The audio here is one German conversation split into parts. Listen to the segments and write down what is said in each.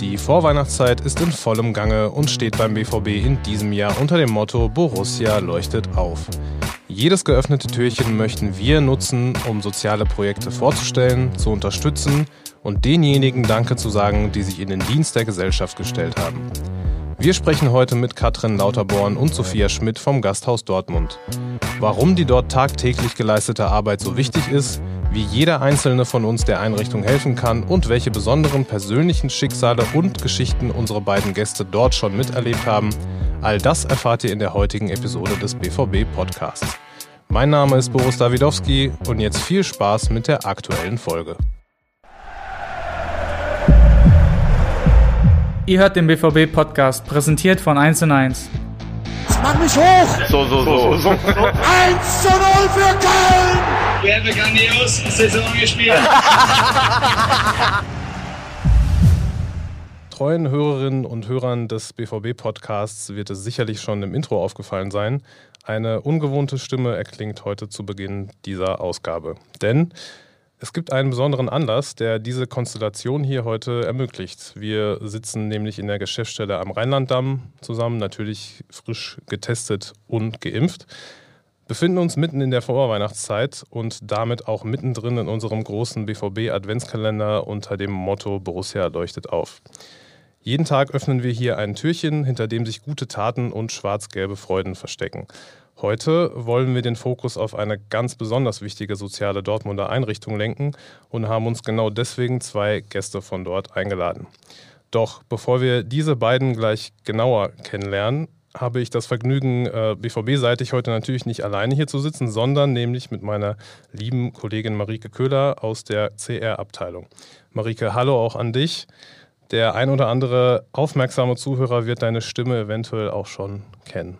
Die Vorweihnachtszeit ist in vollem Gange und steht beim BVB in diesem Jahr unter dem Motto Borussia leuchtet auf. Jedes geöffnete Türchen möchten wir nutzen, um soziale Projekte vorzustellen, zu unterstützen und denjenigen Danke zu sagen, die sich in den Dienst der Gesellschaft gestellt haben. Wir sprechen heute mit Katrin Lauterborn und Sophia Schmidt vom Gasthaus Dortmund. Warum die dort tagtäglich geleistete Arbeit so wichtig ist, wie jeder einzelne von uns der Einrichtung helfen kann und welche besonderen persönlichen Schicksale und Geschichten unsere beiden Gäste dort schon miterlebt haben, all das erfahrt ihr in der heutigen Episode des BVB Podcasts. Mein Name ist Boris Dawidowski und jetzt viel Spaß mit der aktuellen Folge. Ihr hört den BVB Podcast, präsentiert von 1 1. Mach mich hoch! So, so, so. so. 1 zu 0 für Köln! Wir haben eine grandios Saison gespielt. Treuen Hörerinnen und Hörern des BVB-Podcasts wird es sicherlich schon im Intro aufgefallen sein. Eine ungewohnte Stimme erklingt heute zu Beginn dieser Ausgabe. Denn es gibt einen besonderen Anlass, der diese Konstellation hier heute ermöglicht. Wir sitzen nämlich in der Geschäftsstelle am Rheinlanddamm zusammen, natürlich frisch getestet und geimpft, befinden uns mitten in der Vorweihnachtszeit und damit auch mittendrin in unserem großen BVB-Adventskalender unter dem Motto Borussia leuchtet auf. Jeden Tag öffnen wir hier ein Türchen, hinter dem sich gute Taten und schwarz-gelbe Freuden verstecken. Heute wollen wir den Fokus auf eine ganz besonders wichtige soziale Dortmunder Einrichtung lenken und haben uns genau deswegen zwei Gäste von dort eingeladen. Doch bevor wir diese beiden gleich genauer kennenlernen, habe ich das Vergnügen, äh, BVB-seitig heute natürlich nicht alleine hier zu sitzen, sondern nämlich mit meiner lieben Kollegin Marike Köhler aus der CR-Abteilung. Marike, hallo auch an dich. Der ein oder andere aufmerksame Zuhörer wird deine Stimme eventuell auch schon kennen.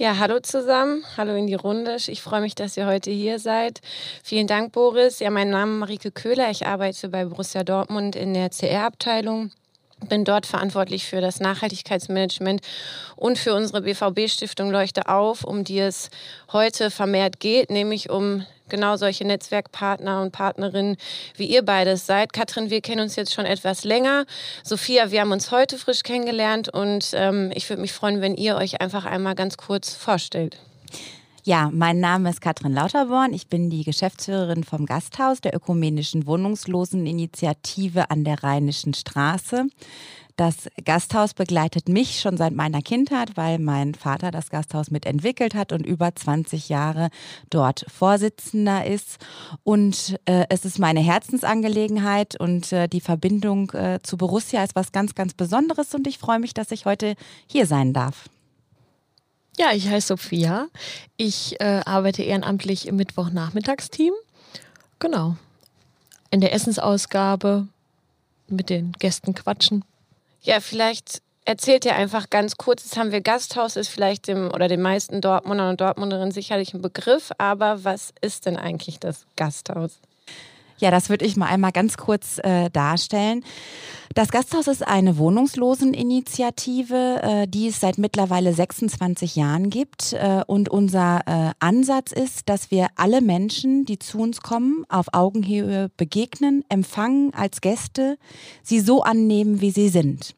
Ja, hallo zusammen, hallo in die Runde. Ich freue mich, dass ihr heute hier seid. Vielen Dank, Boris. Ja, mein Name ist Marike Köhler. Ich arbeite bei Borussia Dortmund in der CR-Abteilung bin dort verantwortlich für das Nachhaltigkeitsmanagement und für unsere BVB-Stiftung Leuchte auf, um die es heute vermehrt geht, nämlich um genau solche Netzwerkpartner und Partnerinnen, wie ihr beides seid. Katrin, wir kennen uns jetzt schon etwas länger. Sophia, wir haben uns heute frisch kennengelernt und ähm, ich würde mich freuen, wenn ihr euch einfach einmal ganz kurz vorstellt. Ja, mein Name ist Katrin Lauterborn. Ich bin die Geschäftsführerin vom Gasthaus der Ökumenischen Wohnungsloseninitiative an der Rheinischen Straße. Das Gasthaus begleitet mich schon seit meiner Kindheit, weil mein Vater das Gasthaus mitentwickelt hat und über 20 Jahre dort Vorsitzender ist. Und äh, es ist meine Herzensangelegenheit und äh, die Verbindung äh, zu Borussia ist was ganz, ganz Besonderes und ich freue mich, dass ich heute hier sein darf. Ja, ich heiße Sophia. Ich äh, arbeite ehrenamtlich im Mittwochnachmittagsteam. Genau. In der Essensausgabe mit den Gästen quatschen. Ja, vielleicht erzählt ihr einfach ganz kurz. Jetzt haben wir Gasthaus, ist vielleicht dem oder den meisten Dortmundern und Dortmunderinnen sicherlich ein Begriff, aber was ist denn eigentlich das Gasthaus? Ja, das würde ich mal einmal ganz kurz äh, darstellen. Das Gasthaus ist eine Wohnungsloseninitiative, äh, die es seit mittlerweile 26 Jahren gibt. Äh, und unser äh, Ansatz ist, dass wir alle Menschen, die zu uns kommen, auf Augenhöhe begegnen, empfangen als Gäste, sie so annehmen, wie sie sind.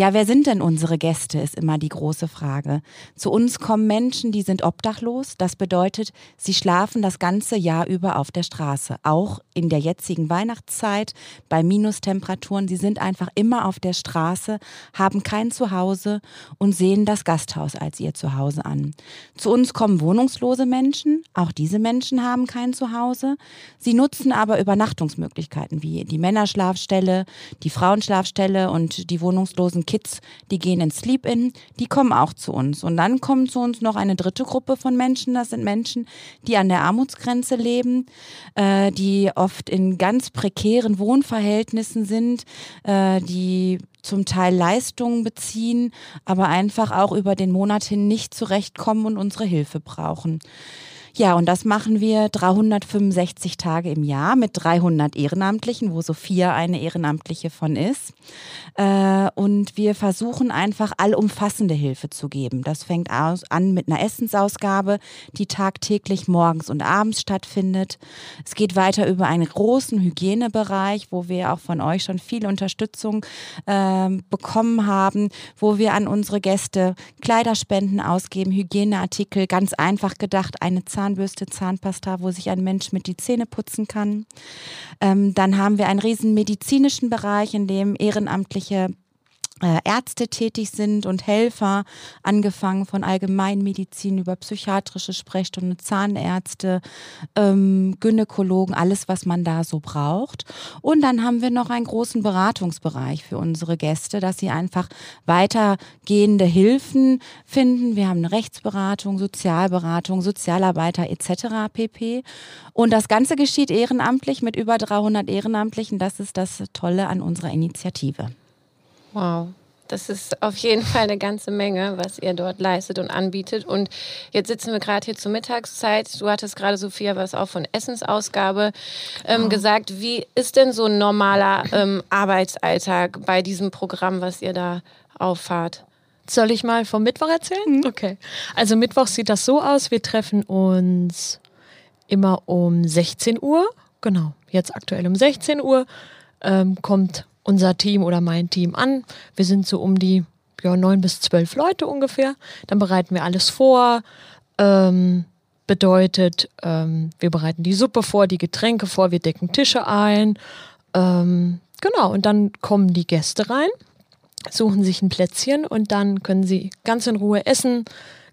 Ja, wer sind denn unsere Gäste, ist immer die große Frage. Zu uns kommen Menschen, die sind obdachlos. Das bedeutet, sie schlafen das ganze Jahr über auf der Straße. Auch in der jetzigen Weihnachtszeit bei Minustemperaturen. Sie sind einfach immer auf der Straße, haben kein Zuhause und sehen das Gasthaus als ihr Zuhause an. Zu uns kommen wohnungslose Menschen. Auch diese Menschen haben kein Zuhause. Sie nutzen aber Übernachtungsmöglichkeiten wie die Männerschlafstelle, die Frauenschlafstelle und die wohnungslosen Kids, die gehen ins Sleep-In, die kommen auch zu uns. Und dann kommt zu uns noch eine dritte Gruppe von Menschen. Das sind Menschen, die an der Armutsgrenze leben, äh, die oft in ganz prekären Wohnverhältnissen sind, äh, die zum Teil Leistungen beziehen, aber einfach auch über den Monat hin nicht zurechtkommen und unsere Hilfe brauchen. Ja, und das machen wir 365 Tage im Jahr mit 300 Ehrenamtlichen, wo Sophia eine Ehrenamtliche von ist. Äh, und wir versuchen einfach allumfassende Hilfe zu geben. Das fängt an mit einer Essensausgabe, die tagtäglich morgens und abends stattfindet. Es geht weiter über einen großen Hygienebereich, wo wir auch von euch schon viel Unterstützung äh, bekommen haben, wo wir an unsere Gäste Kleiderspenden ausgeben, Hygieneartikel, ganz einfach gedacht, eine Zahnbürste, Zahnpasta, wo sich ein Mensch mit die Zähne putzen kann. Ähm, dann haben wir einen riesen medizinischen Bereich, in dem ehrenamtliche Ärzte tätig sind und Helfer, angefangen von Allgemeinmedizin über psychiatrische Sprechstunde, Zahnärzte, ähm, Gynäkologen, alles, was man da so braucht. Und dann haben wir noch einen großen Beratungsbereich für unsere Gäste, dass sie einfach weitergehende Hilfen finden. Wir haben eine Rechtsberatung, Sozialberatung, Sozialarbeiter etc. pp. Und das Ganze geschieht ehrenamtlich mit über 300 Ehrenamtlichen. Das ist das Tolle an unserer Initiative. Wow. Das ist auf jeden Fall eine ganze Menge, was ihr dort leistet und anbietet. Und jetzt sitzen wir gerade hier zur Mittagszeit. Du hattest gerade, Sophia, was auch von Essensausgabe ähm, genau. gesagt. Wie ist denn so ein normaler ähm, Arbeitsalltag bei diesem Programm, was ihr da auffahrt? Soll ich mal vom Mittwoch erzählen? Mhm. Okay. Also Mittwoch sieht das so aus, wir treffen uns immer um 16 Uhr. Genau, jetzt aktuell um 16 Uhr. Ähm, kommt unser Team oder mein Team an. Wir sind so um die ja, neun bis zwölf Leute ungefähr. Dann bereiten wir alles vor. Ähm, bedeutet, ähm, wir bereiten die Suppe vor, die Getränke vor, wir decken Tische ein. Ähm, genau, und dann kommen die Gäste rein, suchen sich ein Plätzchen und dann können sie ganz in Ruhe essen,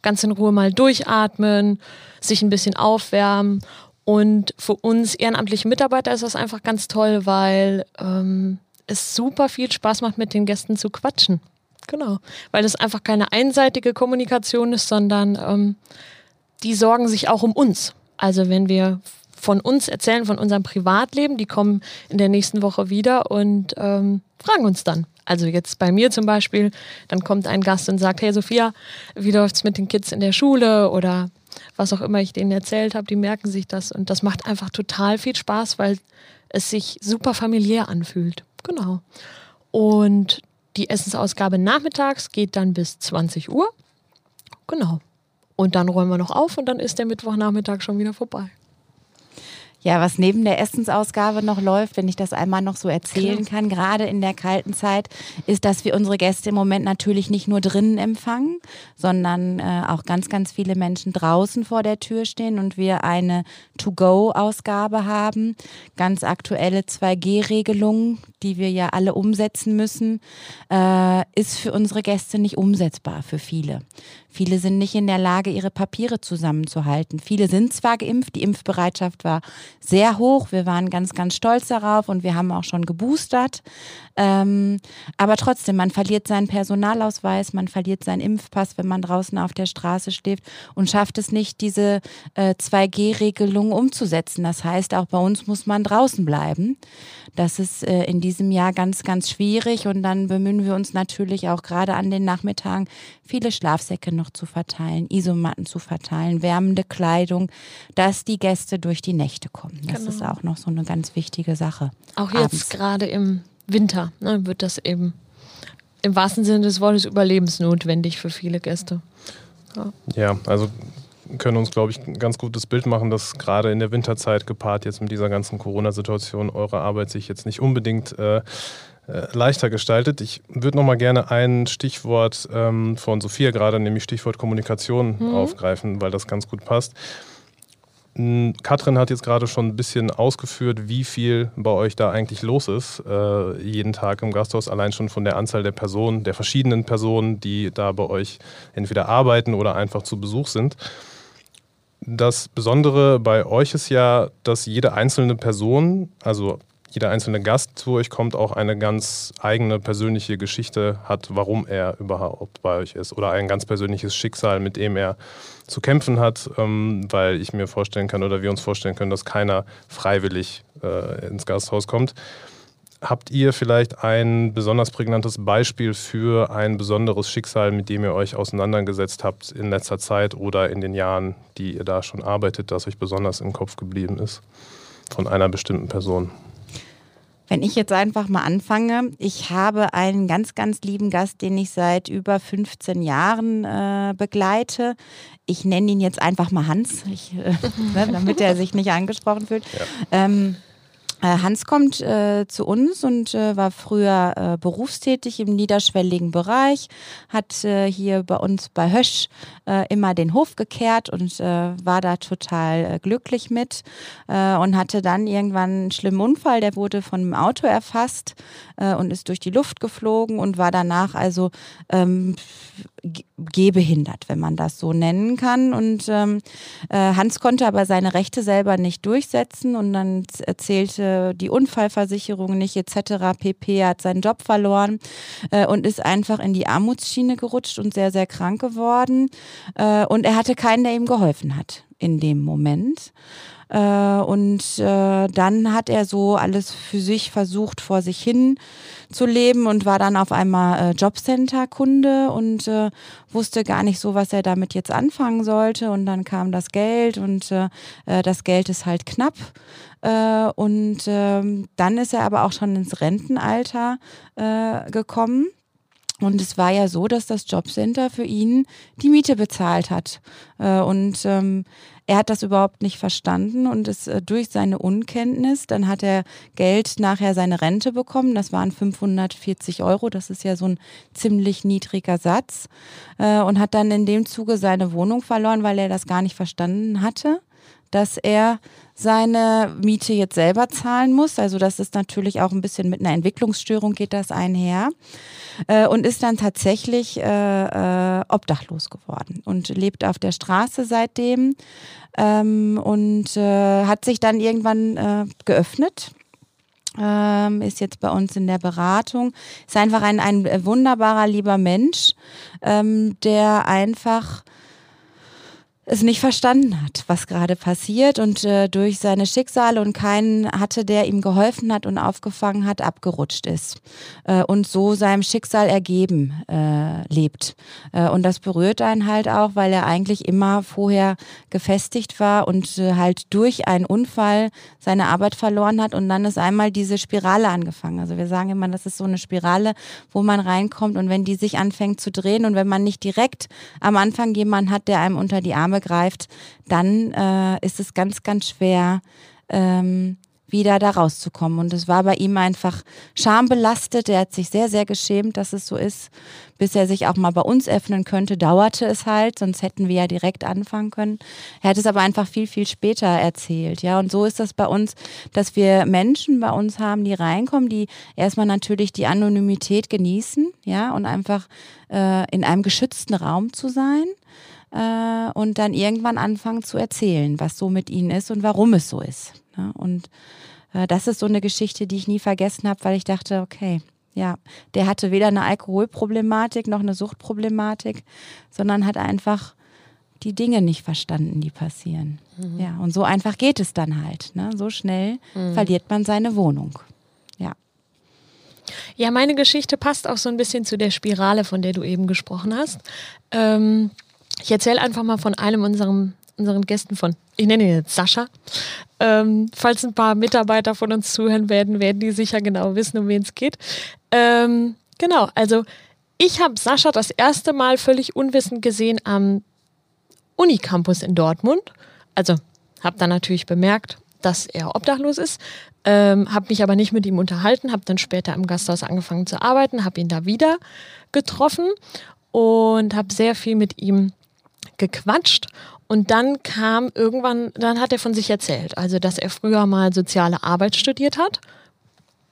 ganz in Ruhe mal durchatmen, sich ein bisschen aufwärmen. Und für uns ehrenamtliche Mitarbeiter ist das einfach ganz toll, weil ähm, es super viel Spaß macht, mit den Gästen zu quatschen. Genau. Weil es einfach keine einseitige Kommunikation ist, sondern ähm, die sorgen sich auch um uns. Also wenn wir von uns erzählen, von unserem Privatleben, die kommen in der nächsten Woche wieder und ähm, fragen uns dann. Also jetzt bei mir zum Beispiel, dann kommt ein Gast und sagt, hey Sophia, wie läuft's mit den Kids in der Schule oder was auch immer ich denen erzählt habe, die merken sich das und das macht einfach total viel Spaß, weil es sich super familiär anfühlt. Genau. Und die Essensausgabe nachmittags geht dann bis 20 Uhr. Genau. Und dann räumen wir noch auf und dann ist der Mittwochnachmittag schon wieder vorbei. Ja, was neben der Essensausgabe noch läuft, wenn ich das einmal noch so erzählen Klar. kann, gerade in der kalten Zeit, ist, dass wir unsere Gäste im Moment natürlich nicht nur drinnen empfangen, sondern äh, auch ganz, ganz viele Menschen draußen vor der Tür stehen und wir eine To-Go-Ausgabe haben. Ganz aktuelle 2G-Regelung, die wir ja alle umsetzen müssen, äh, ist für unsere Gäste nicht umsetzbar, für viele. Viele sind nicht in der Lage, ihre Papiere zusammenzuhalten. Viele sind zwar geimpft, die Impfbereitschaft war sehr hoch. Wir waren ganz, ganz stolz darauf und wir haben auch schon geboostert. Ähm, aber trotzdem, man verliert seinen Personalausweis, man verliert seinen Impfpass, wenn man draußen auf der Straße schläft und schafft es nicht, diese äh, 2G-Regelung umzusetzen. Das heißt, auch bei uns muss man draußen bleiben. Das ist äh, in diesem Jahr ganz, ganz schwierig und dann bemühen wir uns natürlich auch gerade an den Nachmittagen, viele Schlafsäcke noch zu verteilen, Isomatten zu verteilen, wärmende Kleidung, dass die Gäste durch die Nächte kommen. Das genau. ist auch noch so eine ganz wichtige Sache. Auch jetzt abends. gerade im Winter ne, wird das eben im wahrsten Sinne des Wortes überlebensnotwendig für viele Gäste. Ja, ja also können uns, glaube ich, ein ganz gutes Bild machen, dass gerade in der Winterzeit gepaart jetzt mit dieser ganzen Corona-Situation eure Arbeit sich jetzt nicht unbedingt äh, äh leichter gestaltet. Ich würde noch mal gerne ein Stichwort ähm, von Sophia gerade, nämlich Stichwort Kommunikation mhm. aufgreifen, weil das ganz gut passt. Katrin hat jetzt gerade schon ein bisschen ausgeführt, wie viel bei euch da eigentlich los ist, äh, jeden Tag im Gasthaus, allein schon von der Anzahl der Personen, der verschiedenen Personen, die da bei euch entweder arbeiten oder einfach zu Besuch sind. Das Besondere bei euch ist ja, dass jede einzelne Person, also jeder einzelne Gast zu euch kommt, auch eine ganz eigene persönliche Geschichte hat, warum er überhaupt bei euch ist. Oder ein ganz persönliches Schicksal, mit dem er zu kämpfen hat, ähm, weil ich mir vorstellen kann oder wir uns vorstellen können, dass keiner freiwillig äh, ins Gasthaus kommt. Habt ihr vielleicht ein besonders prägnantes Beispiel für ein besonderes Schicksal, mit dem ihr euch auseinandergesetzt habt in letzter Zeit oder in den Jahren, die ihr da schon arbeitet, das euch besonders im Kopf geblieben ist von einer bestimmten Person? Wenn ich jetzt einfach mal anfange, ich habe einen ganz, ganz lieben Gast, den ich seit über 15 Jahren äh, begleite. Ich nenne ihn jetzt einfach mal Hans, ich, äh, ne, damit er sich nicht angesprochen fühlt. Ja. Ähm, äh, Hans kommt äh, zu uns und äh, war früher äh, berufstätig im niederschwelligen Bereich, hat äh, hier bei uns bei Hösch äh, immer den Hof gekehrt und war da total glücklich mit und hatte dann irgendwann einen schlimmen Unfall. Der wurde von einem Auto erfasst und ist durch die Luft geflogen und war danach also ähm, gehbehindert, wenn man das so nennen kann. Und ähm, äh, Hans konnte aber seine Rechte selber nicht durchsetzen und dann erzählte die Unfallversicherung nicht etc. pp. Er hat seinen Job verloren äh, und ist einfach in die Armutsschiene gerutscht und sehr, sehr krank geworden. Äh, und er hatte keinen, der ihm geholfen hat in dem Moment. Äh, und äh, dann hat er so alles für sich versucht, vor sich hin zu leben und war dann auf einmal äh, Jobcenter-Kunde und äh, wusste gar nicht so, was er damit jetzt anfangen sollte. Und dann kam das Geld und äh, äh das Geld ist halt knapp. Äh, und ähm, dann ist er aber auch schon ins Rentenalter äh, gekommen. Und es war ja so, dass das Jobcenter für ihn die Miete bezahlt hat. Äh, und ähm, er hat das überhaupt nicht verstanden und ist äh, durch seine Unkenntnis, dann hat er Geld nachher seine Rente bekommen. Das waren 540 Euro. Das ist ja so ein ziemlich niedriger Satz. Äh, und hat dann in dem Zuge seine Wohnung verloren, weil er das gar nicht verstanden hatte, dass er seine Miete jetzt selber zahlen muss. Also das ist natürlich auch ein bisschen mit einer Entwicklungsstörung geht das einher. Äh, und ist dann tatsächlich äh, äh, obdachlos geworden und lebt auf der Straße seitdem ähm, und äh, hat sich dann irgendwann geöffnet. Ähm, ist jetzt bei uns in der Beratung, ist einfach ein, ein wunderbarer, lieber Mensch, ähm, der einfach es nicht verstanden hat, was gerade passiert und äh, durch seine Schicksale und keinen hatte, der ihm geholfen hat und aufgefangen hat, abgerutscht ist äh, und so seinem Schicksal ergeben äh, lebt. Äh, und das berührt einen halt auch, weil er eigentlich immer vorher gefestigt war und äh, halt durch einen Unfall seine Arbeit verloren hat und dann ist einmal diese Spirale angefangen. Also wir sagen immer, das ist so eine Spirale, wo man reinkommt und wenn die sich anfängt zu drehen und wenn man nicht direkt am Anfang jemanden hat, der einem unter die Arme greift, dann äh, ist es ganz, ganz schwer, ähm, wieder da rauszukommen. Und es war bei ihm einfach schambelastet. Er hat sich sehr, sehr geschämt, dass es so ist. Bis er sich auch mal bei uns öffnen könnte, dauerte es halt, sonst hätten wir ja direkt anfangen können. Er hat es aber einfach viel, viel später erzählt. Ja, und so ist das bei uns, dass wir Menschen bei uns haben, die reinkommen, die erstmal natürlich die Anonymität genießen, ja, und einfach äh, in einem geschützten Raum zu sein äh, und dann irgendwann anfangen zu erzählen, was so mit ihnen ist und warum es so ist. Ne? Und äh, das ist so eine Geschichte, die ich nie vergessen habe, weil ich dachte, okay, ja, der hatte weder eine Alkoholproblematik noch eine Suchtproblematik, sondern hat einfach die Dinge nicht verstanden, die passieren. Mhm. Ja, und so einfach geht es dann halt. Ne? So schnell mhm. verliert man seine Wohnung. Ja. Ja, meine Geschichte passt auch so ein bisschen zu der Spirale, von der du eben gesprochen hast. Ähm, ich erzähle einfach mal von einem unserem, unseren Gästen von, ich nenne ihn jetzt Sascha. Ähm, falls ein paar Mitarbeiter von uns zuhören werden, werden die sicher genau wissen, um wen es geht. Ähm, genau, also ich habe Sascha das erste Mal völlig unwissend gesehen am Unicampus in Dortmund. Also habe dann natürlich bemerkt, dass er obdachlos ist, ähm, habe mich aber nicht mit ihm unterhalten, habe dann später im Gasthaus angefangen zu arbeiten, habe ihn da wieder getroffen und habe sehr viel mit ihm gequatscht und dann kam irgendwann, dann hat er von sich erzählt, also dass er früher mal soziale Arbeit studiert hat.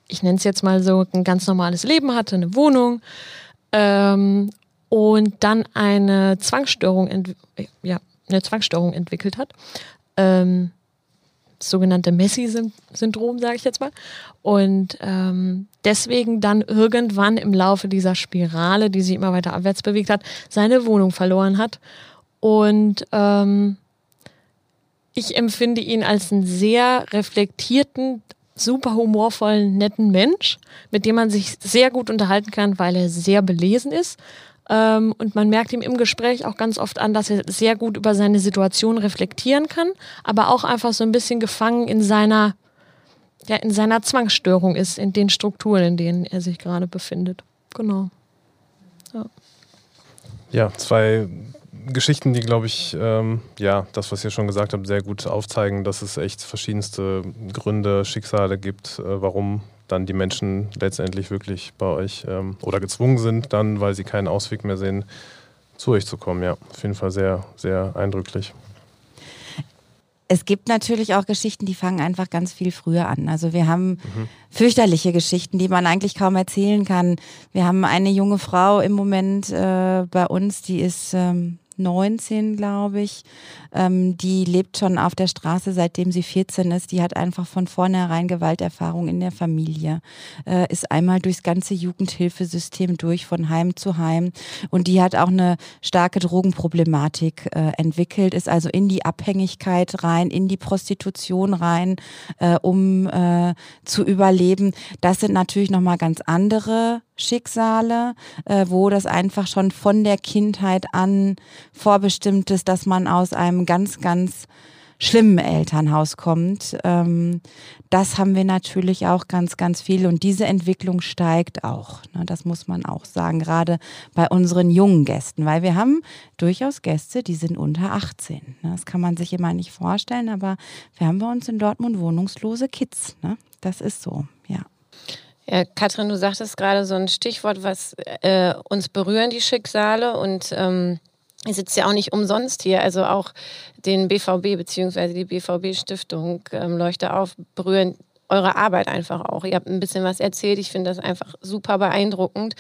Ich nenne es jetzt mal so, ein ganz normales Leben hatte, eine Wohnung ähm, und dann eine Zwangsstörung, ja, eine Zwangsstörung entwickelt hat. Ähm, sogenannte Messi-Syndrom, sage ich jetzt mal. Und ähm, deswegen dann irgendwann im Laufe dieser Spirale, die sich immer weiter abwärts bewegt hat, seine Wohnung verloren hat und ähm, ich empfinde ihn als einen sehr reflektierten, super humorvollen, netten Mensch, mit dem man sich sehr gut unterhalten kann, weil er sehr belesen ist. Ähm, und man merkt ihm im Gespräch auch ganz oft an, dass er sehr gut über seine Situation reflektieren kann, aber auch einfach so ein bisschen gefangen in seiner, ja, in seiner Zwangsstörung ist, in den Strukturen, in denen er sich gerade befindet. Genau. Ja, ja zwei Geschichten, die, glaube ich, ähm, ja, das, was ihr schon gesagt habt, sehr gut aufzeigen, dass es echt verschiedenste Gründe, Schicksale gibt, äh, warum dann die Menschen letztendlich wirklich bei euch ähm, oder gezwungen sind, dann, weil sie keinen Ausweg mehr sehen, zu euch zu kommen. Ja, auf jeden Fall sehr, sehr eindrücklich. Es gibt natürlich auch Geschichten, die fangen einfach ganz viel früher an. Also wir haben mhm. fürchterliche Geschichten, die man eigentlich kaum erzählen kann. Wir haben eine junge Frau im Moment äh, bei uns, die ist ähm, 19, glaube ich. Ähm, die lebt schon auf der Straße, seitdem sie 14 ist. Die hat einfach von vornherein Gewalterfahrung in der Familie, äh, ist einmal durchs ganze Jugendhilfesystem durch, von Heim zu Heim. Und die hat auch eine starke Drogenproblematik äh, entwickelt, ist also in die Abhängigkeit rein, in die Prostitution rein, äh, um äh, zu überleben. Das sind natürlich nochmal ganz andere Schicksale, äh, wo das einfach schon von der Kindheit an vorbestimmt ist, dass man aus einem ganz, ganz schlimmen Elternhaus kommt. Ähm, das haben wir natürlich auch ganz, ganz viel und diese Entwicklung steigt auch. Ne, das muss man auch sagen, gerade bei unseren jungen Gästen, weil wir haben durchaus Gäste, die sind unter 18. Ne, das kann man sich immer nicht vorstellen, aber wir haben bei uns in Dortmund wohnungslose Kids. Ne? Das ist so, ja. Ja, Katrin, du sagtest gerade so ein Stichwort, was äh, uns berühren, die Schicksale. Und ähm, ihr sitzt ja auch nicht umsonst hier. Also auch den BVB bzw. die BVB-Stiftung ähm, Leuchte auf berühren eure Arbeit einfach auch. Ihr habt ein bisschen was erzählt. Ich finde das einfach super beeindruckend,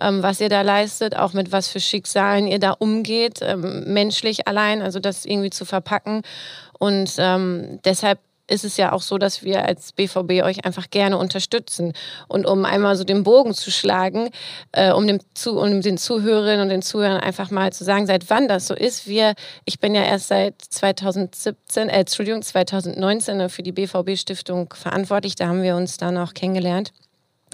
ähm, was ihr da leistet, auch mit was für Schicksalen ihr da umgeht, ähm, menschlich allein, also das irgendwie zu verpacken. Und ähm, deshalb ist es ja auch so, dass wir als BVB euch einfach gerne unterstützen. Und um einmal so den Bogen zu schlagen, äh, um, dem zu, um den Zuhörerinnen und den Zuhörern einfach mal zu sagen, seit wann das so ist. Wir, ich bin ja erst seit 2017, äh, Entschuldigung, 2019 für die BVB-Stiftung verantwortlich. Da haben wir uns dann auch kennengelernt.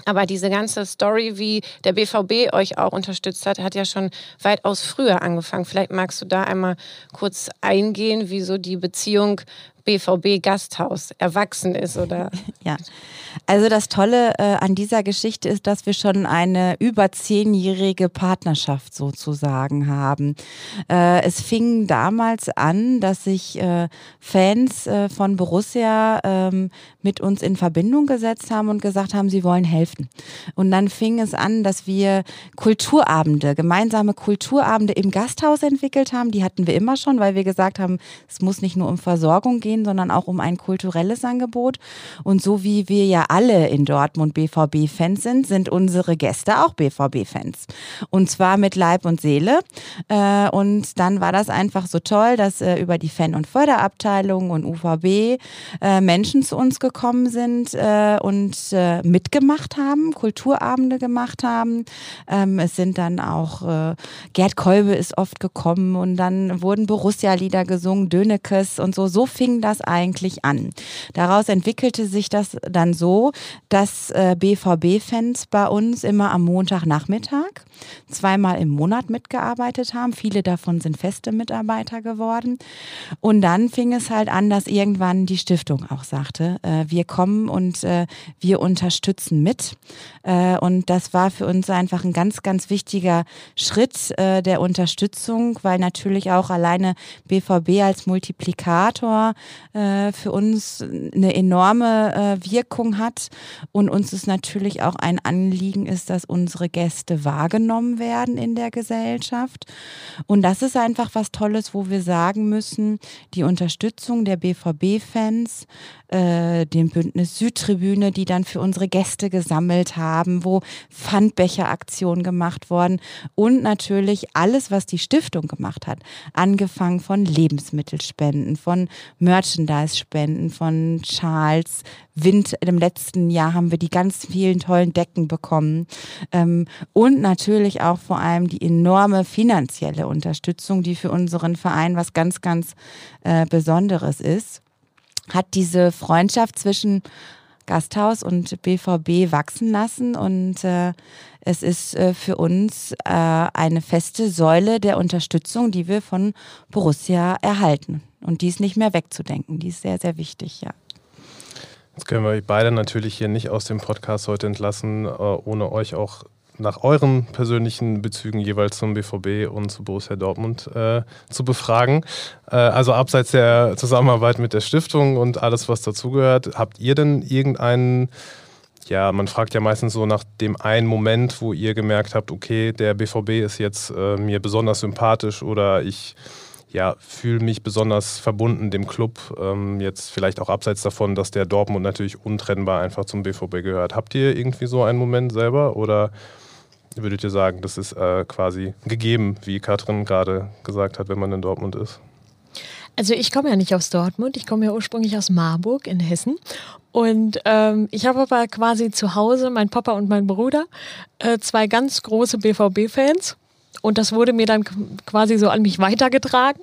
Aber diese ganze Story, wie der BVB euch auch unterstützt hat, hat ja schon weitaus früher angefangen. Vielleicht magst du da einmal kurz eingehen, wie so die Beziehung BVB Gasthaus erwachsen ist, oder? ja. Also das Tolle äh, an dieser Geschichte ist, dass wir schon eine über zehnjährige Partnerschaft sozusagen haben. Äh, es fing damals an, dass sich äh, Fans äh, von Borussia ähm, mit uns in Verbindung gesetzt haben und gesagt haben, sie wollen helfen. Und dann fing es an, dass wir Kulturabende, gemeinsame Kulturabende im Gasthaus entwickelt haben. Die hatten wir immer schon, weil wir gesagt haben, es muss nicht nur um Versorgung gehen, sondern auch um ein kulturelles Angebot. Und so wie wir ja alle in Dortmund BVB-Fans sind, sind unsere Gäste auch BVB-Fans. Und zwar mit Leib und Seele. Äh, und dann war das einfach so toll, dass äh, über die Fan- und Förderabteilung und UVB äh, Menschen zu uns gekommen sind und mitgemacht haben, Kulturabende gemacht haben. Ähm, es sind dann auch, Gerd Kolbe ist oft gekommen und dann wurden Borussia-Lieder gesungen, Dönekes und so. So fing das eigentlich an. Daraus entwickelte sich das dann so, dass äh, BVB-Fans bei uns immer am Montagnachmittag zweimal im Monat mitgearbeitet haben. Viele davon sind feste Mitarbeiter geworden. Und dann fing es halt an, dass irgendwann die Stiftung auch sagte, äh, wir kommen und äh, wir unterstützen mit. Äh, und das war für uns einfach ein ganz, ganz wichtiger Schritt äh, der Unterstützung, weil natürlich auch alleine BVB als Multiplikator äh, für uns eine enorme Wirkung hat und uns ist natürlich auch ein Anliegen ist, dass unsere Gäste wahrgenommen werden in der Gesellschaft. Und das ist einfach was Tolles, wo wir sagen müssen, die Unterstützung der BVB-Fans äh, dem Bündnis Südtribüne, die dann für unsere Gäste gesammelt haben, wo Pfandbecheraktionen gemacht worden und natürlich alles, was die Stiftung gemacht hat, angefangen von Lebensmittelspenden, von Merchandise-Spenden, von Charles, Wind. Im letzten Jahr haben wir die ganz vielen tollen Decken bekommen ähm, und natürlich auch vor allem die enorme finanzielle Unterstützung, die für unseren Verein was ganz, ganz äh, Besonderes ist hat diese Freundschaft zwischen Gasthaus und BVB wachsen lassen und äh, es ist äh, für uns äh, eine feste Säule der Unterstützung, die wir von Borussia erhalten. Und die ist nicht mehr wegzudenken. Die ist sehr, sehr wichtig, ja. Jetzt können wir euch beide natürlich hier nicht aus dem Podcast heute entlassen, äh, ohne euch auch nach euren persönlichen Bezügen jeweils zum BVB und zu Borussia Dortmund äh, zu befragen. Äh, also abseits der Zusammenarbeit mit der Stiftung und alles, was dazugehört, habt ihr denn irgendeinen, ja, man fragt ja meistens so nach dem einen Moment, wo ihr gemerkt habt, okay, der BVB ist jetzt äh, mir besonders sympathisch oder ich ja, fühle mich besonders verbunden dem Club. Ähm, jetzt vielleicht auch abseits davon, dass der Dortmund natürlich untrennbar einfach zum BVB gehört. Habt ihr irgendwie so einen Moment selber oder würdet ihr sagen, das ist äh, quasi gegeben, wie Katrin gerade gesagt hat, wenn man in Dortmund ist? Also ich komme ja nicht aus Dortmund, ich komme ja ursprünglich aus Marburg in Hessen. Und ähm, ich habe aber quasi zu Hause, mein Papa und mein Bruder, äh, zwei ganz große BVB-Fans. Und das wurde mir dann quasi so an mich weitergetragen.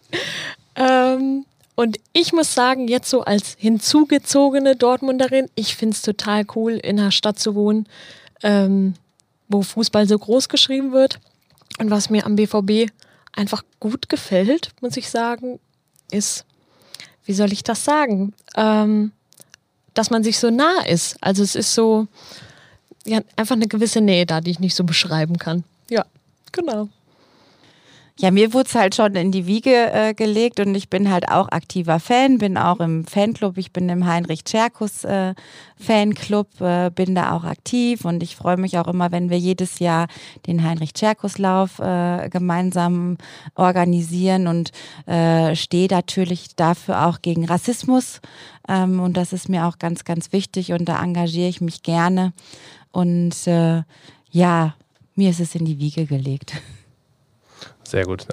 Ähm, und ich muss sagen, jetzt so als hinzugezogene Dortmunderin, ich finde es total cool, in einer Stadt zu wohnen. Ähm, wo Fußball so groß geschrieben wird. Und was mir am BVB einfach gut gefällt, muss ich sagen, ist, wie soll ich das sagen, ähm, dass man sich so nah ist. Also es ist so, ja, einfach eine gewisse Nähe da, die ich nicht so beschreiben kann. Ja, genau. Ja, mir wurde es halt schon in die Wiege äh, gelegt und ich bin halt auch aktiver Fan, bin auch im Fanclub, ich bin im Heinrich Tscherkus äh, Fanclub, äh, bin da auch aktiv und ich freue mich auch immer, wenn wir jedes Jahr den Heinrich Tscherkus Lauf äh, gemeinsam organisieren und äh, stehe natürlich dafür auch gegen Rassismus ähm, und das ist mir auch ganz, ganz wichtig und da engagiere ich mich gerne und äh, ja, mir ist es in die Wiege gelegt. Sehr gut.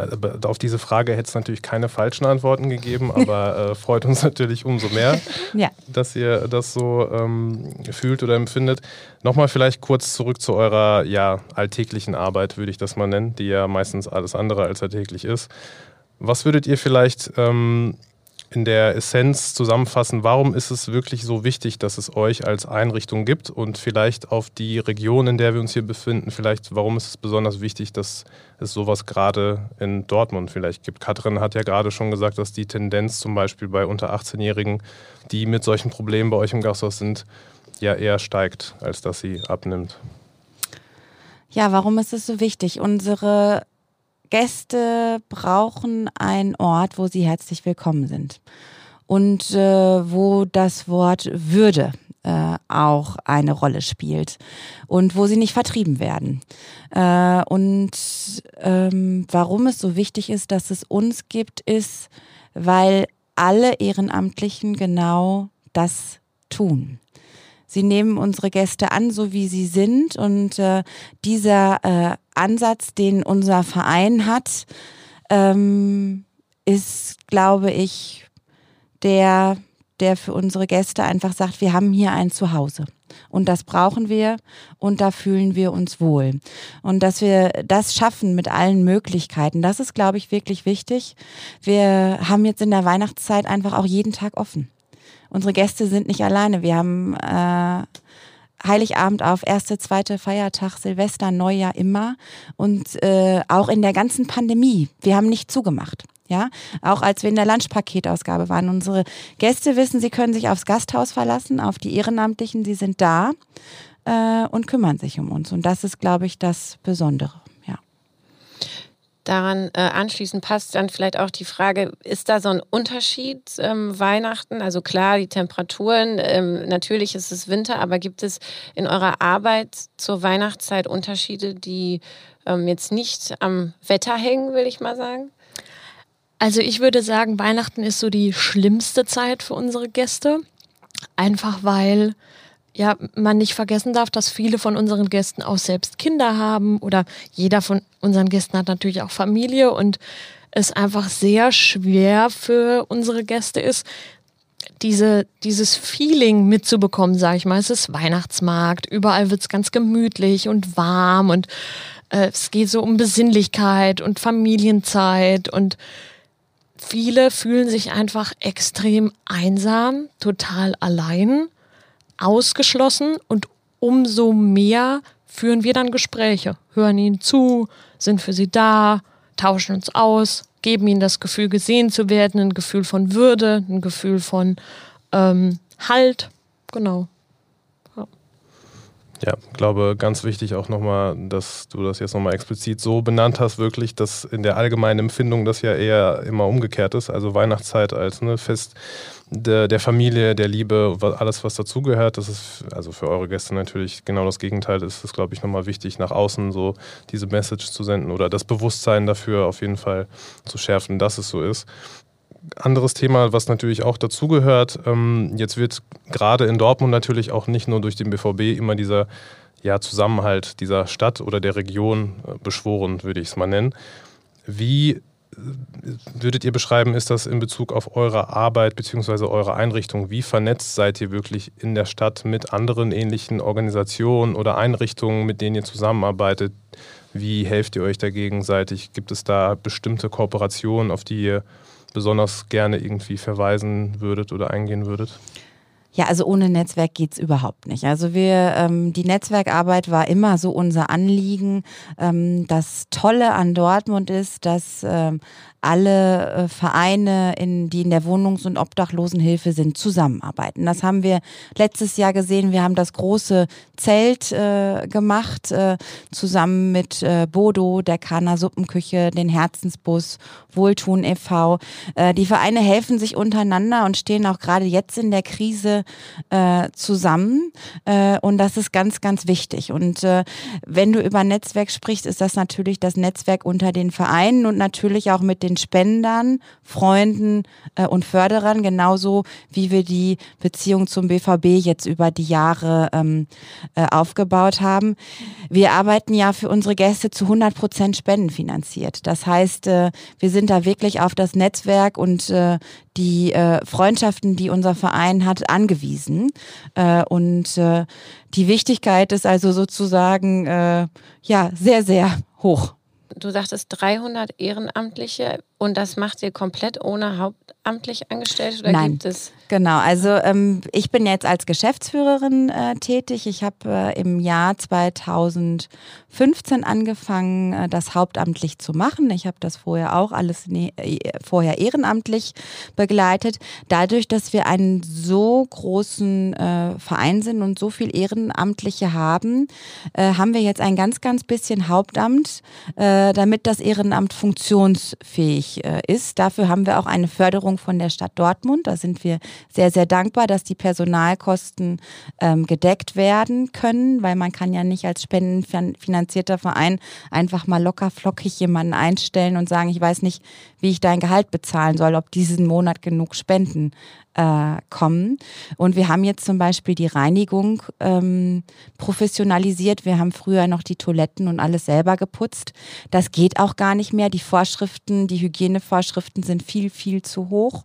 Auf diese Frage hätte es natürlich keine falschen Antworten gegeben, aber äh, freut uns natürlich umso mehr, ja. dass ihr das so ähm, fühlt oder empfindet. Nochmal vielleicht kurz zurück zu eurer ja, alltäglichen Arbeit, würde ich das mal nennen, die ja meistens alles andere als alltäglich ist. Was würdet ihr vielleicht ähm, in der Essenz zusammenfassen, warum ist es wirklich so wichtig, dass es euch als Einrichtung gibt und vielleicht auf die Region, in der wir uns hier befinden, vielleicht warum ist es besonders wichtig, dass es sowas gerade in Dortmund vielleicht gibt. Katrin hat ja gerade schon gesagt, dass die Tendenz zum Beispiel bei unter 18-Jährigen, die mit solchen Problemen bei euch im Gasthaus sind, ja eher steigt, als dass sie abnimmt. Ja, warum ist es so wichtig? Unsere Gäste brauchen einen Ort, wo sie herzlich willkommen sind und äh, wo das Wort Würde äh, auch eine Rolle spielt und wo sie nicht vertrieben werden. Äh, und ähm, warum es so wichtig ist, dass es uns gibt, ist, weil alle Ehrenamtlichen genau das tun. Sie nehmen unsere Gäste an, so wie sie sind. Und äh, dieser äh, Ansatz, den unser Verein hat, ähm, ist, glaube ich, der, der für unsere Gäste einfach sagt, wir haben hier ein Zuhause. Und das brauchen wir und da fühlen wir uns wohl. Und dass wir das schaffen mit allen Möglichkeiten, das ist, glaube ich, wirklich wichtig. Wir haben jetzt in der Weihnachtszeit einfach auch jeden Tag offen unsere Gäste sind nicht alleine. Wir haben äh, Heiligabend auf, erste, zweite Feiertag, Silvester, Neujahr immer und äh, auch in der ganzen Pandemie. Wir haben nicht zugemacht. Ja, auch als wir in der Lunchpaketausgabe waren. Unsere Gäste wissen, sie können sich aufs Gasthaus verlassen, auf die Ehrenamtlichen, sie sind da äh, und kümmern sich um uns. Und das ist, glaube ich, das Besondere daran äh, anschließend passt dann vielleicht auch die Frage, ist da so ein Unterschied ähm, Weihnachten? Also klar, die Temperaturen, ähm, natürlich ist es Winter, aber gibt es in eurer Arbeit zur Weihnachtszeit Unterschiede, die ähm, jetzt nicht am Wetter hängen, will ich mal sagen? Also ich würde sagen, Weihnachten ist so die schlimmste Zeit für unsere Gäste. Einfach weil ja, man nicht vergessen darf, dass viele von unseren Gästen auch selbst Kinder haben oder jeder von unseren Gästen hat natürlich auch Familie und es einfach sehr schwer für unsere Gäste ist, diese, dieses Feeling mitzubekommen, sage ich mal. Es ist Weihnachtsmarkt, überall wird es ganz gemütlich und warm und äh, es geht so um Besinnlichkeit und Familienzeit und viele fühlen sich einfach extrem einsam, total allein ausgeschlossen und umso mehr führen wir dann Gespräche, hören ihnen zu, sind für sie da, tauschen uns aus, geben ihnen das Gefühl, gesehen zu werden, ein Gefühl von Würde, ein Gefühl von ähm, Halt. Genau. Ja, glaube ganz wichtig auch nochmal, dass du das jetzt nochmal explizit so benannt hast, wirklich, dass in der allgemeinen Empfindung das ja eher immer umgekehrt ist. Also Weihnachtszeit als ne, Fest der, der Familie, der Liebe, alles, was dazugehört. Das ist also für eure Gäste natürlich genau das Gegenteil. Das ist, glaube ich, nochmal wichtig, nach außen so diese Message zu senden oder das Bewusstsein dafür auf jeden Fall zu schärfen, dass es so ist anderes Thema, was natürlich auch dazugehört. Ähm, jetzt wird gerade in Dortmund natürlich auch nicht nur durch den BVB immer dieser ja, Zusammenhalt dieser Stadt oder der Region äh, beschworen, würde ich es mal nennen. Wie äh, würdet ihr beschreiben, ist das in Bezug auf eure Arbeit bzw. eure Einrichtung? Wie vernetzt seid ihr wirklich in der Stadt mit anderen ähnlichen Organisationen oder Einrichtungen, mit denen ihr zusammenarbeitet? Wie helft ihr euch da gegenseitig? Gibt es da bestimmte Kooperationen, auf die ihr besonders gerne irgendwie verweisen würdet oder eingehen würdet? Ja, also ohne Netzwerk geht es überhaupt nicht. Also wir, ähm, die Netzwerkarbeit war immer so unser Anliegen. Ähm, das Tolle an Dortmund ist, dass ähm, alle äh, Vereine, in, die in der Wohnungs- und Obdachlosenhilfe sind, zusammenarbeiten. Das haben wir letztes Jahr gesehen. Wir haben das große Zelt äh, gemacht, äh, zusammen mit äh, Bodo, der Kana Suppenküche, den Herzensbus, Wohltun e.V. Äh, die Vereine helfen sich untereinander und stehen auch gerade jetzt in der Krise äh, zusammen. Äh, und das ist ganz, ganz wichtig. Und äh, wenn du über Netzwerk sprichst, ist das natürlich das Netzwerk unter den Vereinen und natürlich auch mit den den Spendern, Freunden äh, und Förderern, genauso wie wir die Beziehung zum BVB jetzt über die Jahre ähm, äh, aufgebaut haben. Wir arbeiten ja für unsere Gäste zu 100 Prozent spendenfinanziert. Das heißt, äh, wir sind da wirklich auf das Netzwerk und äh, die äh, Freundschaften, die unser Verein hat, angewiesen. Äh, und äh, die Wichtigkeit ist also sozusagen äh, ja sehr, sehr hoch du sagtest 300 Ehrenamtliche und das macht ihr komplett ohne hauptamtlich Angestellte oder Nein. gibt es? Genau, also ähm, ich bin jetzt als Geschäftsführerin äh, tätig. Ich habe äh, im Jahr 2015 angefangen, äh, das hauptamtlich zu machen. Ich habe das vorher auch alles ne äh, vorher ehrenamtlich begleitet. Dadurch, dass wir einen so großen äh, Verein sind und so viel Ehrenamtliche haben, äh, haben wir jetzt ein ganz, ganz bisschen Hauptamt, damit das Ehrenamt funktionsfähig ist. Dafür haben wir auch eine Förderung von der Stadt Dortmund. Da sind wir sehr, sehr dankbar, dass die Personalkosten ähm, gedeckt werden können, weil man kann ja nicht als spendenfinanzierter Verein einfach mal locker flockig jemanden einstellen und sagen, ich weiß nicht, wie ich dein Gehalt bezahlen soll, ob diesen Monat genug Spenden äh, kommen. Und wir haben jetzt zum Beispiel die Reinigung ähm, professionalisiert. Wir haben früher noch die Toiletten und alles selber geputzt. Das geht auch gar nicht mehr. Die Vorschriften, die Hygienevorschriften sind viel, viel zu hoch.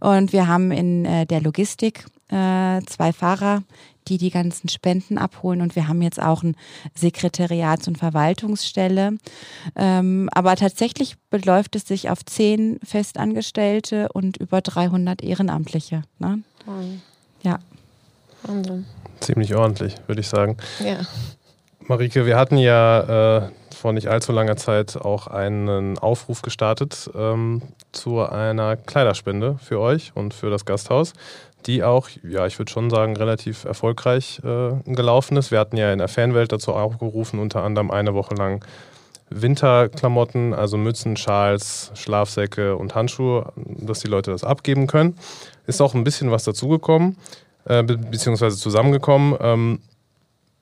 Und wir haben in äh, der Logistik äh, zwei Fahrer, die die ganzen Spenden abholen. Und wir haben jetzt auch eine Sekretariats- und Verwaltungsstelle. Ähm, aber tatsächlich beläuft es sich auf zehn Festangestellte und über 300 Ehrenamtliche. Ne? Mhm. Ja. Wahnsinn. Ziemlich ordentlich, würde ich sagen. Ja. Marike, wir hatten ja äh, vor nicht allzu langer Zeit auch einen Aufruf gestartet ähm, zu einer Kleiderspende für euch und für das Gasthaus die auch, ja, ich würde schon sagen, relativ erfolgreich äh, gelaufen ist. Wir hatten ja in der Fanwelt dazu aufgerufen, unter anderem eine Woche lang Winterklamotten, also Mützen, Schals, Schlafsäcke und Handschuhe, dass die Leute das abgeben können. Ist auch ein bisschen was dazugekommen, äh, beziehungsweise zusammengekommen. Ähm,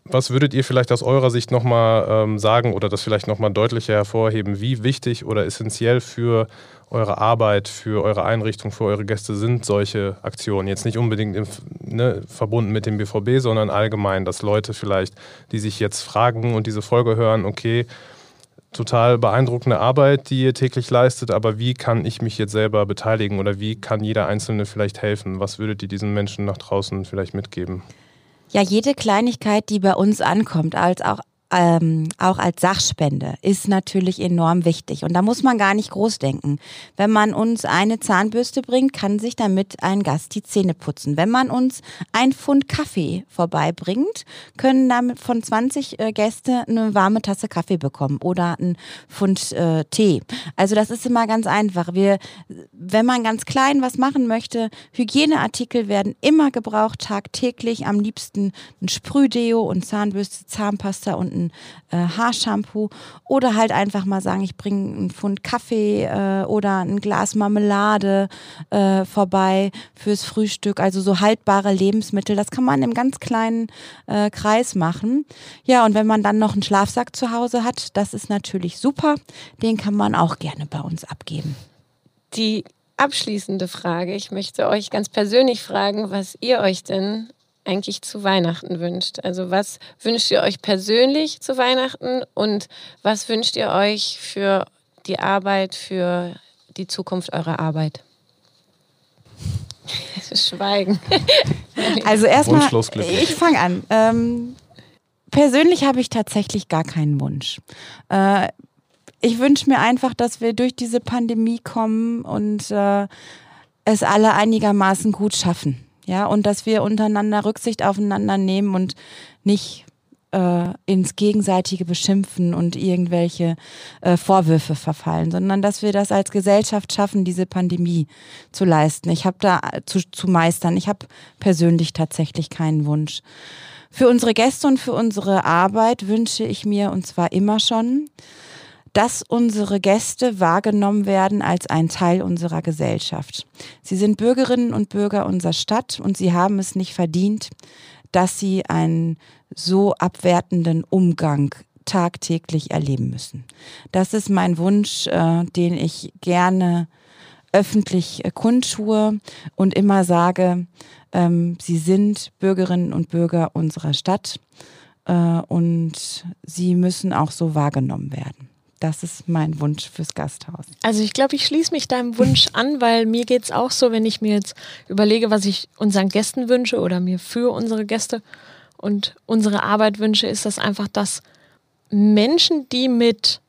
was würdet ihr vielleicht aus eurer Sicht nochmal ähm, sagen oder das vielleicht nochmal deutlicher hervorheben, wie wichtig oder essentiell für eure Arbeit, für eure Einrichtung, für eure Gäste sind solche Aktionen? Jetzt nicht unbedingt im, ne, verbunden mit dem BVB, sondern allgemein, dass Leute vielleicht, die sich jetzt fragen und diese Folge hören, okay, total beeindruckende Arbeit, die ihr täglich leistet, aber wie kann ich mich jetzt selber beteiligen oder wie kann jeder Einzelne vielleicht helfen? Was würdet ihr diesen Menschen nach draußen vielleicht mitgeben? Ja, jede Kleinigkeit, die bei uns ankommt, als auch ähm, auch als Sachspende ist natürlich enorm wichtig. Und da muss man gar nicht groß denken. Wenn man uns eine Zahnbürste bringt, kann sich damit ein Gast die Zähne putzen. Wenn man uns ein Pfund Kaffee vorbeibringt, können damit von 20 äh, Gäste eine warme Tasse Kaffee bekommen oder ein Pfund äh, Tee. Also das ist immer ganz einfach. Wir, wenn man ganz klein was machen möchte, Hygieneartikel werden immer gebraucht, tagtäglich. Am liebsten ein Sprühdeo und Zahnbürste, Zahnpasta und ein äh, Haarshampoo oder halt einfach mal sagen, ich bringe einen Pfund Kaffee äh, oder ein Glas Marmelade äh, vorbei fürs Frühstück. Also so haltbare Lebensmittel, das kann man im ganz kleinen äh, Kreis machen. Ja, und wenn man dann noch einen Schlafsack zu Hause hat, das ist natürlich super. Den kann man auch gerne bei uns abgeben. Die abschließende Frage. Ich möchte euch ganz persönlich fragen, was ihr euch denn eigentlich zu Weihnachten wünscht. Also was wünscht ihr euch persönlich zu Weihnachten und was wünscht ihr euch für die Arbeit, für die Zukunft eurer Arbeit? Schweigen. Also erstmal, ich fange an. Ähm, persönlich habe ich tatsächlich gar keinen Wunsch. Äh, ich wünsche mir einfach, dass wir durch diese Pandemie kommen und äh, es alle einigermaßen gut schaffen. Ja, und dass wir untereinander Rücksicht aufeinander nehmen und nicht äh, ins gegenseitige Beschimpfen und irgendwelche äh, Vorwürfe verfallen, sondern dass wir das als Gesellschaft schaffen, diese Pandemie zu leisten. Ich habe da äh, zu, zu meistern. Ich habe persönlich tatsächlich keinen Wunsch. Für unsere Gäste und für unsere Arbeit wünsche ich mir, und zwar immer schon, dass unsere Gäste wahrgenommen werden als ein Teil unserer Gesellschaft. Sie sind Bürgerinnen und Bürger unserer Stadt und sie haben es nicht verdient, dass sie einen so abwertenden Umgang tagtäglich erleben müssen. Das ist mein Wunsch, äh, den ich gerne öffentlich äh, kundtue und immer sage, ähm, sie sind Bürgerinnen und Bürger unserer Stadt äh, und sie müssen auch so wahrgenommen werden. Das ist mein Wunsch fürs Gasthaus. Also ich glaube, ich schließe mich deinem Wunsch an, weil mir geht es auch so, wenn ich mir jetzt überlege, was ich unseren Gästen wünsche oder mir für unsere Gäste und unsere Arbeit wünsche, ist das einfach, dass Menschen, die mit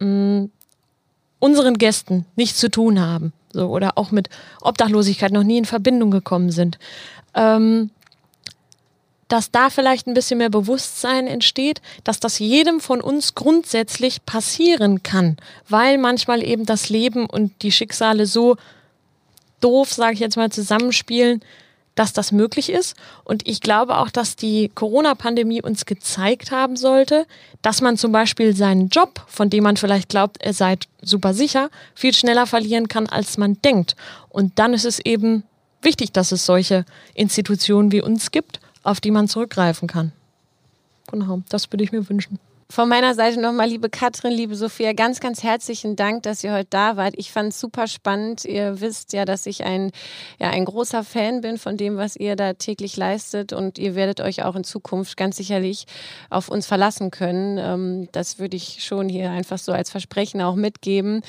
mh, mm, unseren Gästen nichts zu tun haben, so, oder auch mit Obdachlosigkeit noch nie in Verbindung gekommen sind, ähm, dass da vielleicht ein bisschen mehr Bewusstsein entsteht, dass das jedem von uns grundsätzlich passieren kann, weil manchmal eben das Leben und die Schicksale so doof, sage ich jetzt mal, zusammenspielen, dass das möglich ist. Und ich glaube auch, dass die Corona-Pandemie uns gezeigt haben sollte, dass man zum Beispiel seinen Job, von dem man vielleicht glaubt, er sei super sicher, viel schneller verlieren kann, als man denkt. Und dann ist es eben wichtig, dass es solche Institutionen wie uns gibt auf die man zurückgreifen kann. Genau, das würde ich mir wünschen. Von meiner Seite nochmal, liebe Katrin, liebe Sophia, ganz, ganz herzlichen Dank, dass ihr heute da wart. Ich fand es super spannend. Ihr wisst ja, dass ich ein, ja, ein großer Fan bin von dem, was ihr da täglich leistet. Und ihr werdet euch auch in Zukunft ganz sicherlich auf uns verlassen können. Ähm, das würde ich schon hier einfach so als Versprechen auch mitgeben.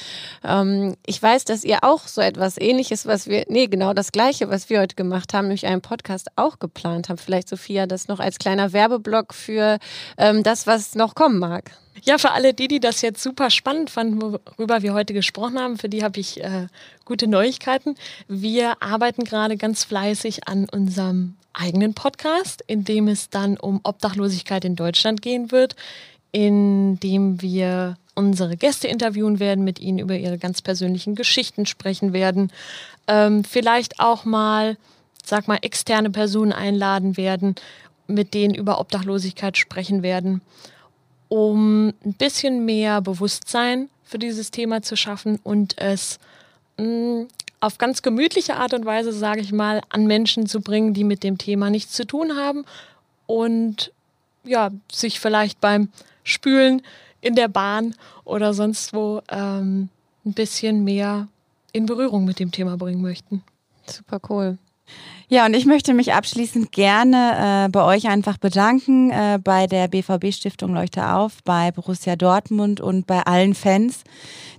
Ähm, ich weiß, dass ihr auch so etwas ähnliches, was wir, nee, genau das Gleiche, was wir heute gemacht haben, nämlich einen Podcast auch geplant haben. Vielleicht, Sophia, das noch als kleiner Werbeblock für ähm, das, was noch kommt kommen mag. Ja, für alle die, die das jetzt super spannend fanden, worüber wir heute gesprochen haben, für die habe ich äh, gute Neuigkeiten. Wir arbeiten gerade ganz fleißig an unserem eigenen Podcast, in dem es dann um Obdachlosigkeit in Deutschland gehen wird, in dem wir unsere Gäste interviewen werden, mit ihnen über ihre ganz persönlichen Geschichten sprechen werden, ähm, vielleicht auch mal, sag mal, externe Personen einladen werden, mit denen über Obdachlosigkeit sprechen werden um ein bisschen mehr Bewusstsein für dieses Thema zu schaffen und es mh, mm, auf ganz gemütliche Art und Weise, sage ich mal, an Menschen zu bringen, die mit dem Thema nichts zu tun haben und ja, sich vielleicht beim Spülen in der Bahn oder sonst wo ähm, ein bisschen mehr in Berührung mit dem Thema bringen möchten. Super cool. Ja, und ich möchte mich abschließend gerne äh, bei euch einfach bedanken, äh, bei der BVB Stiftung Leuchte auf, bei Borussia Dortmund und bei allen Fans,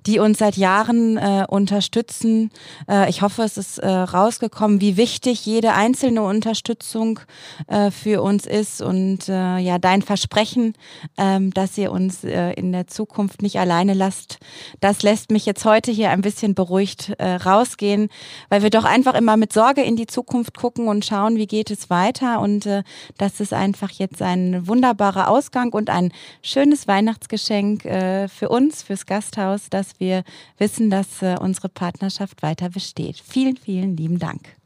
die uns seit Jahren äh, unterstützen. Äh, ich hoffe, es ist äh, rausgekommen, wie wichtig jede einzelne Unterstützung äh, für uns ist und äh, ja, dein Versprechen, ähm, dass ihr uns äh, in der Zukunft nicht alleine lasst, das lässt mich jetzt heute hier ein bisschen beruhigt rausgehen, weil wir doch einfach immer mit Sorge in die Zukunft gucken und schauen, wie geht es weiter und das ist einfach jetzt ein wunderbarer Ausgang und ein schönes Weihnachtsgeschenk für uns, fürs Gasthaus, dass wir wissen, dass äh, unsere Partnerschaft weiter besteht. Vielen, vielen lieben Dank.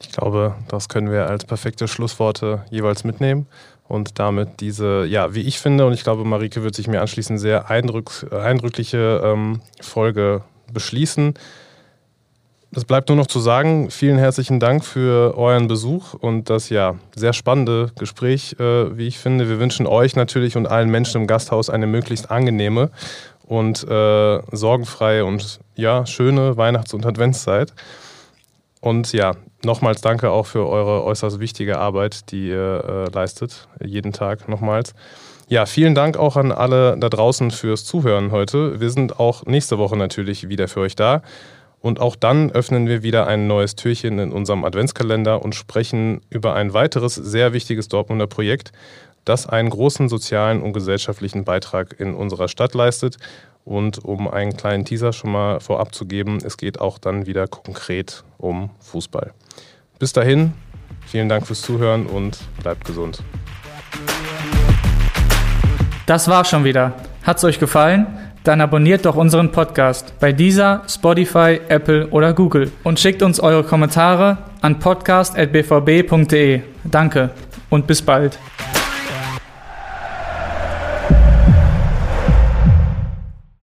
Ich glaube, das können wir als perfekte Schlussworte jeweils mitnehmen und damit diese, ja, wie ich finde, und ich glaube, Marike wird sich mir anschließen, sehr eindrück, eindrückliche ähm, Folge beschließen. Es bleibt nur noch zu sagen, vielen herzlichen Dank für euren Besuch und das ja sehr spannende Gespräch, äh, wie ich finde. Wir wünschen euch natürlich und allen Menschen im Gasthaus eine möglichst angenehme und äh, sorgenfreie und ja, schöne Weihnachts- und Adventszeit. Und ja, nochmals danke auch für eure äußerst wichtige Arbeit, die ihr äh, leistet, jeden Tag nochmals. Ja, vielen Dank auch an alle da draußen fürs Zuhören heute. Wir sind auch nächste Woche natürlich wieder für euch da. Und auch dann öffnen wir wieder ein neues Türchen in unserem Adventskalender und sprechen über ein weiteres sehr wichtiges Dortmunder Projekt, das einen großen sozialen und gesellschaftlichen Beitrag in unserer Stadt leistet. Und um einen kleinen Teaser schon mal vorab zu geben, es geht auch dann wieder konkret um Fußball. Bis dahin, vielen Dank fürs Zuhören und bleibt gesund. Das war's schon wieder. Hat's euch gefallen? Dann abonniert doch unseren Podcast bei dieser, Spotify, Apple oder Google und schickt uns eure Kommentare an podcast.bvb.de. Danke und bis bald.